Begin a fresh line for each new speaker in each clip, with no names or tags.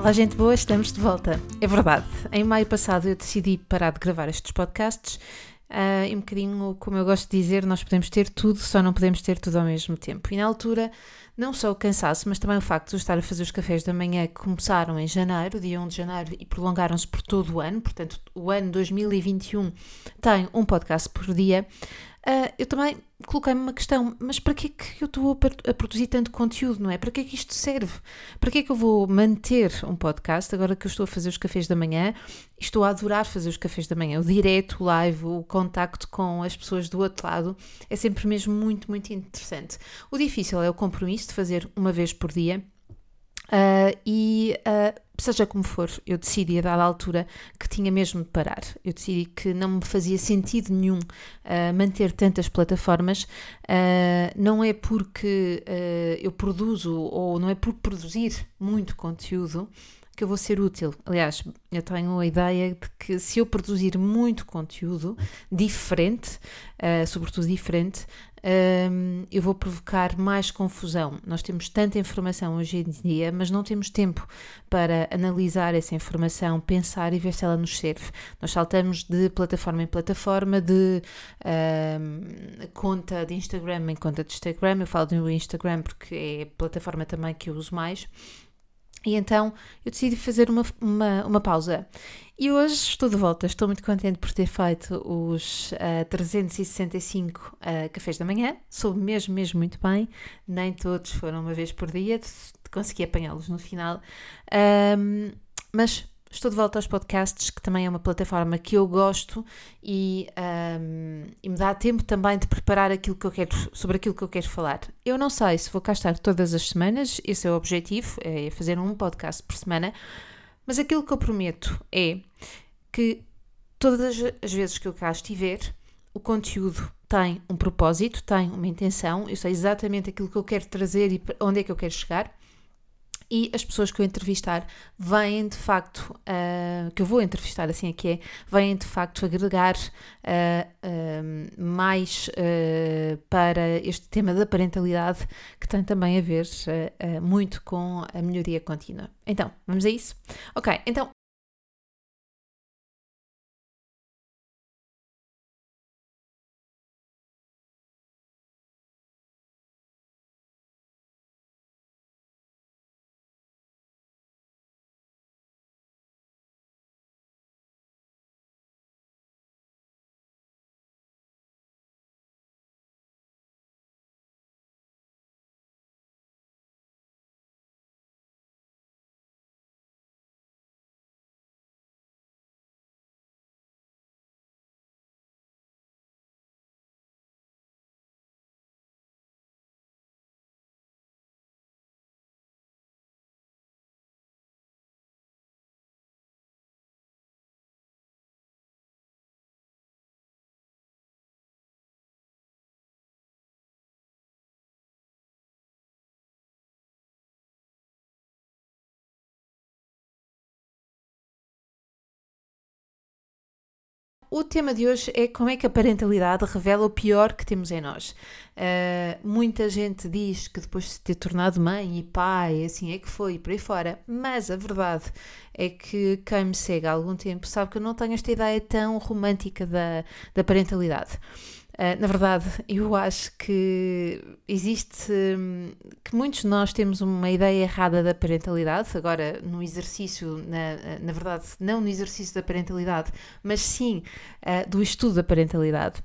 Olá, gente boa, estamos de volta. É verdade, em maio passado eu decidi parar de gravar estes podcasts uh, e um bocadinho, como eu gosto de dizer, nós podemos ter tudo, só não podemos ter tudo ao mesmo tempo. E na altura, não só o cansaço, mas também o facto de eu estar a fazer os cafés da manhã que começaram em janeiro, dia 1 de janeiro, e prolongaram-se por todo o ano, portanto, o ano 2021 tem um podcast por dia. Uh, eu também coloquei-me uma questão, mas para que é que eu estou a, produzir tanto conteúdo, não é? Para que é que isto serve? Para que é que eu vou manter um podcast agora que eu estou a fazer os cafés da manhã? Estou a adorar fazer os cafés da manhã, o direto, o live, o contacto com as pessoas do outro lado, é sempre mesmo muito, muito interessante. O difícil é o compromisso de fazer uma vez por dia, Uh, e uh, seja como for, eu decidi a dada altura que tinha mesmo de parar. Eu decidi que não me fazia sentido nenhum uh, manter tantas plataformas. não é porque eu produzo ou não é por produzir muito conteúdo que eu vou ser útil. Aliás, eu tenho a ideia de que se eu produzir muito conteúdo diferente, uh, sobretudo diferente, uh, eu vou provocar mais confusão. Nós temos tanta informação hoje em dia, mas não temos tempo para analisar essa informação, pensar e ver se ela nos serve. Nós saltamos de plataforma em plataforma, de uh, conta de Instagram em conta de Instagram. Eu falo do Instagram porque é a plataforma também que eu uso mais. E então eu decidi fazer uma, uma, uma, pausa. E hoje estou de volta, estou muito contente por ter feito os uh, 365 uh, cafés da manhã. Soube mesmo, mesmo muito bem. Nem todos foram uma vez por dia, consegui apanhá-los no final. Um, mas Estou de volta aos podcasts, que também é uma plataforma que eu gosto e, um, e, me dá tempo também de preparar aquilo que eu quero, sobre aquilo que eu quero falar. Eu não sei se vou cá estar todas as semanas, esse é o objetivo, é fazer um podcast por semana, mas aquilo que eu prometo é que todas as vezes que eu cá estiver, o conteúdo tem um propósito, tem uma intenção, eu sei exatamente aquilo que eu quero trazer e onde é que eu quero chegar e as pessoas que eu entrevistar vêm de facto, uh, que eu vou entrevistar assim é que é, vêm de facto agregar uh, uh, mais para este tema da parentalidade que tem também a ver muito com a melhoria contínua. Então, vamos a isso? Ok, então o tema de hoje é como é que a parentalidade revela o pior que temos em nós. Uh, muita gente diz que depois de se ter tornado mãe e pai, assim é que foi, por aí fora, mas a verdade é que quem me segue há algum tempo sabe que eu não tenho esta ideia tão romântica da, da parentalidade. Uh, na verdade, eu acho que existe hum, que muitos de nós temos uma ideia errada da parentalidade, agora no exercício, na, na verdade, não no exercício da parentalidade, mas sim uh, do estudo da parentalidade.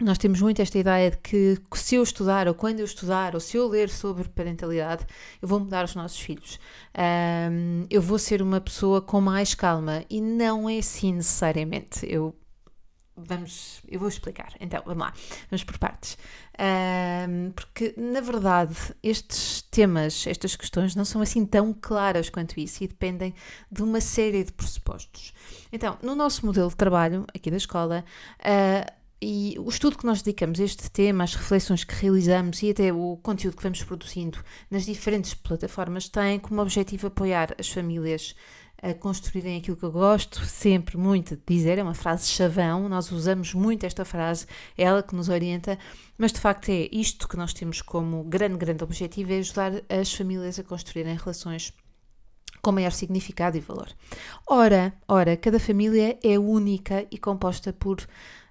Nós temos muito esta ideia de que se eu estudar, ou quando eu estudar, ou se eu ler sobre parentalidade, eu vou mudar os nossos filhos. Um, eu vou ser uma pessoa com mais calma. E não é assim necessariamente. Eu vamos, eu vou explicar. Então, vamos lá, vamos por partes. Um, porque, na verdade, estes temas, estas questões não são assim tão claras quanto isso e dependem de uma série de pressupostos. Então, no nosso modelo de trabalho, aqui da escola, uh, e o estudo que nós dedicamos a este tema, as reflexões que realizamos e até o conteúdo que vamos produzindo nas diferentes plataformas tem como objetivo apoiar as famílias a construírem aquilo que eu gosto sempre muito de dizer, é uma frase chavão, nós usamos muito esta frase, é ela que nos orienta, mas de facto é isto que nós temos como grande, grande objetivo, é ajudar as famílias a construírem relações com maior significado e valor. Ora, ora, cada família é única e composta por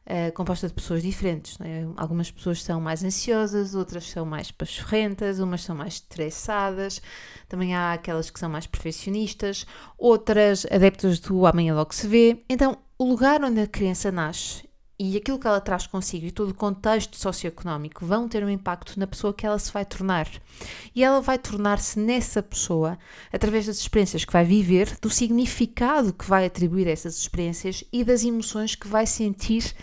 uh, composta de pessoas diferentes. É? Algumas pessoas são mais ansiosas, outras são mais pachorrentas, umas são mais estressadas, também há aquelas que são mais perfeccionistas, outras adeptas do amanhã logo se vê. Então, o lugar onde a criança nasce e aquilo que ela traz consigo e todo o contexto socioeconómico vão ter um impacto na pessoa que ela se vai tornar. E ela vai tornar-se nessa pessoa através das experiências que vai viver, do significado que vai atribuir a essas experiências e das emoções que vai sentir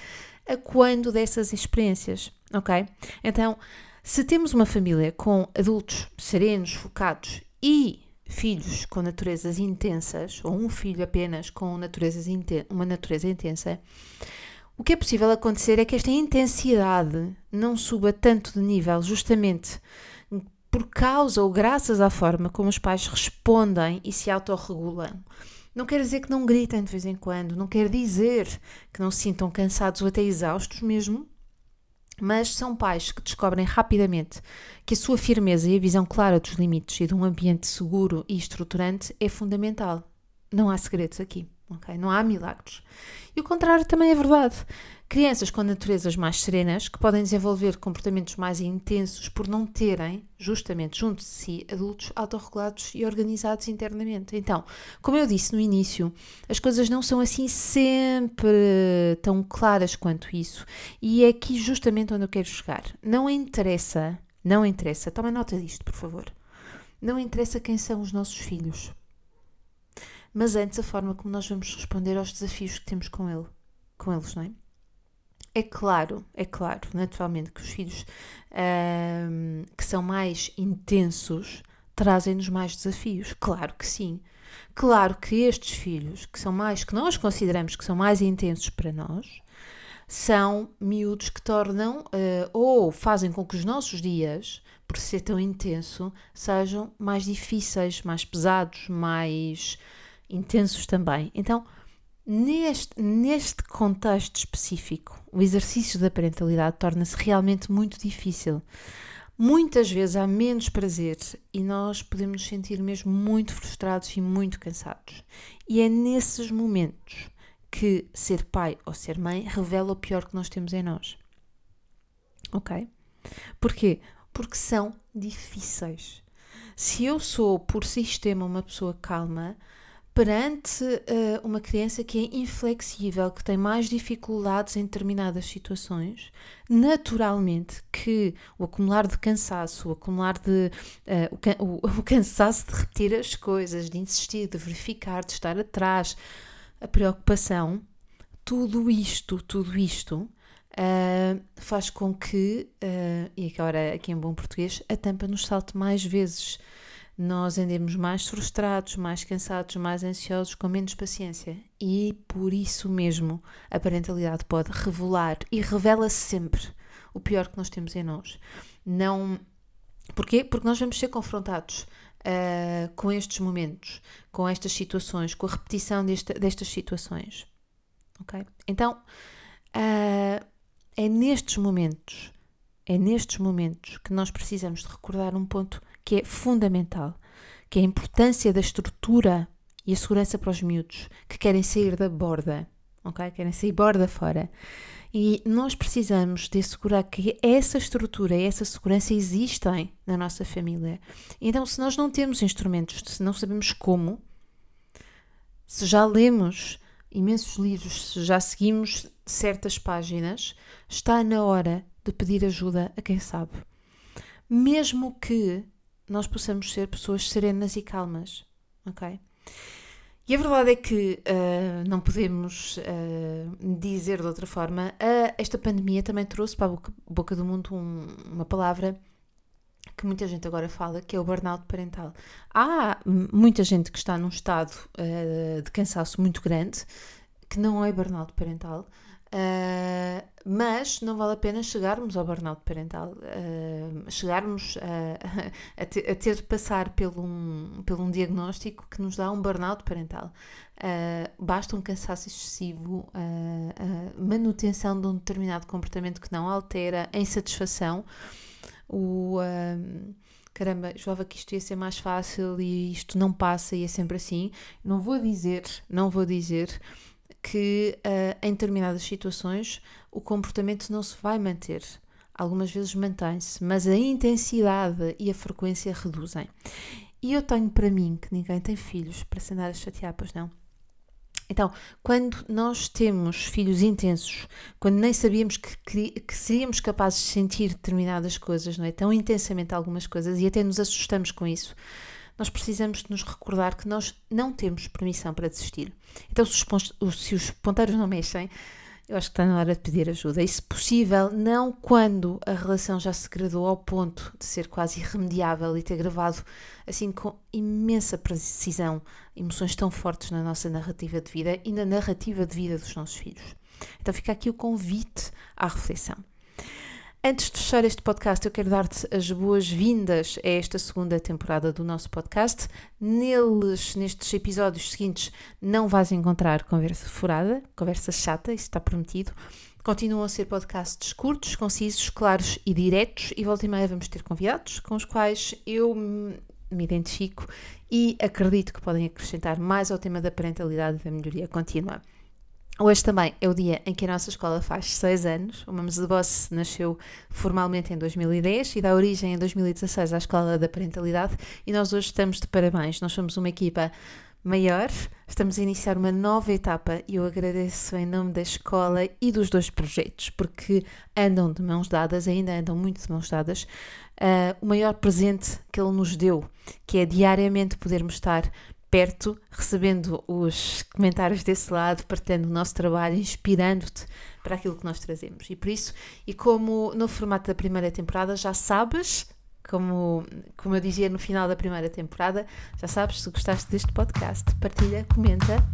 a quando dessas experiências, ok? Então, se temos uma família com adultos serenos, focados e filhos com naturezas intensas, ou um filho apenas com naturezas uma natureza intensa, o que é possível acontecer é que esta intensidade não suba tanto de nível, justamente por causa ou graças à forma como os pais respondem e se autorregulam. Não quer dizer que não gritem de vez em quando, não quer dizer que não se sintam cansados ou até exaustos mesmo, mas são pais que descobrem rapidamente que a sua firmeza e a visão clara dos limites e de um ambiente seguro e estruturante é fundamental. Não há segredos aqui. Okay? Não há milagres. E o contrário também é verdade. Crianças com naturezas mais serenas, que podem desenvolver comportamentos mais intensos por não terem, justamente junto de si, adultos autorregulados e organizados internamente. Então, como eu disse no início, as coisas não são assim sempre tão claras quanto isso. E é aqui justamente onde eu quero chegar. Não interessa, não interessa, toma nota disto, por favor. Não interessa quem são os nossos filhos mas antes a forma como nós vamos responder aos desafios que temos com, ele, com eles, não é? É claro, é claro, naturalmente, que os filhos que são mais intensos trazem-nos mais desafios. Claro que sim. Claro que estes filhos, que são mais, que nós consideramos que são mais intensos para nós, são miúdos que tornam uh, ou fazem com que os nossos dias, por ser tão intenso, sejam mais difíceis, mais pesados, mais intensos também. Então, neste, neste contexto específico, o exercício da parentalidade torna-se realmente muito difícil. Muitas vezes há menos prazer e nós podemos nos sentir mesmo muito frustrados e muito cansados. E é nesses momentos que ser pai ou ser mãe revela o pior que nós temos em nós. Ok? Porquê? Porque são difíceis. Se eu sou, por sistema, uma pessoa calma, perante uh, uma criança que é inflexível, que tem mais dificuldades em determinadas situações, naturalmente que o acumular de cansaço, o acumular de. Uh, o, o, cansaço de repetir as coisas, de insistir, de verificar, de estar atrás, a preocupação, tudo isto, tudo isto. Uh, faz com que, e agora aqui em bom português, a tampa nos salte mais vezes nós andemos mais frustrados, mais cansados, mais ansiosos, com menos paciência. E por isso mesmo a parentalidade pode revelar e revela -se sempre o pior que nós temos em nós. Não. Porquê? Porque nós vamos ser confrontados uh, com estes momentos, com estas situações, com a repetição desta, destas situações. Ok? Então, uh, é nestes momentos, é nestes momentos que nós precisamos de recordar um ponto que é fundamental, que é a importância da estrutura e a segurança para os miúdos que querem sair da borda, ok? Querem sair borda fora. E nós precisamos de assegurar que essa estrutura e essa segurança existem na nossa família. Então, se nós não temos instrumentos, se não sabemos como, se já lemos imensos livros, se já seguimos certas páginas, está na hora de pedir ajuda a quem sabe. Mesmo que nós possamos ser pessoas serenas e calmas, ok? E a verdade é que uh, não podemos uh, dizer de outra forma, uh, esta pandemia também trouxe para a boca, boca do mundo um, uma palavra que muita gente agora fala, que é o burnout parental. Há muita gente que está num estado de cansaço muito grande, que não é burnout parental, Uh, mas não vale a pena chegarmos ao burnout parental, uh, chegarmos a, a, ter, a, ter, de passar pelo um, pelo um diagnóstico que nos dá um burnout parental. Uh, basta um cansaço excessivo, manutenção de um determinado comportamento que não altera, a insatisfação, o caramba, jovem que isto ia ser mais fácil e isto não passa e é sempre assim. Não vou dizer, não vou dizer que uh, em determinadas situações o comportamento não se vai manter. Algumas vezes mantém-se, mas a intensidade e a frequência reduzem. E eu tenho para mim que ninguém tem filhos para se andar a chatear, pois não? Então, quando nós temos filhos intensos, quando nem sabíamos que, que, seríamos capazes de sentir determinadas coisas, não é? Tão intensamente algumas coisas e até nos assustamos com isso, nós precisamos de nos recordar que nós não temos permissão para desistir. Então, se os, se os ponteiros não mexem, eu acho que está na hora de pedir ajuda. E, se possível, não quando a relação já se gradou ao ponto de ser quase irremediável e ter gravado, assim, com imensa precisão, emoções tão fortes na nossa narrativa de vida e na narrativa de vida dos nossos filhos. Então, fica aqui o convite à reflexão. Antes de fechar este podcast, eu quero dar-te as boas-vindas a esta segunda temporada do nosso podcast. Neles, nestes episódios seguintes, não vais encontrar conversa furada, conversa chata, isso está prometido. Continuam a ser podcasts curtos, concisos, claros e diretos, e volta e meia vamos ter convidados com os quais eu me identifico e acredito que podem acrescentar mais ao tema da parentalidade e da melhoria contínua. Hoje também é o dia em que a nossa escola faz 6 anos. O Mamos de Boss nasceu formalmente em 2010 e dá origem em 2016 à Escola da Parentalidade e nós hoje estamos de parabéns. Nós somos uma equipa maior, estamos a iniciar uma nova etapa e eu agradeço em nome da escola e dos dois projetos, porque andam de mãos dadas, ainda andam muito de mãos dadas, uh, o maior presente que ele nos deu, que é diariamente podermos estar perto, recebendo os comentários desse lado, partilhando o nosso trabalho, inspirando-te para aquilo que nós trazemos. E por isso, e como no formato da primeira temporada, já sabes, como, como eu dizia no final da primeira temporada, já sabes, se gostaste deste podcast, partilha, comenta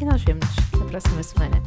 e nós vemos na próxima semana.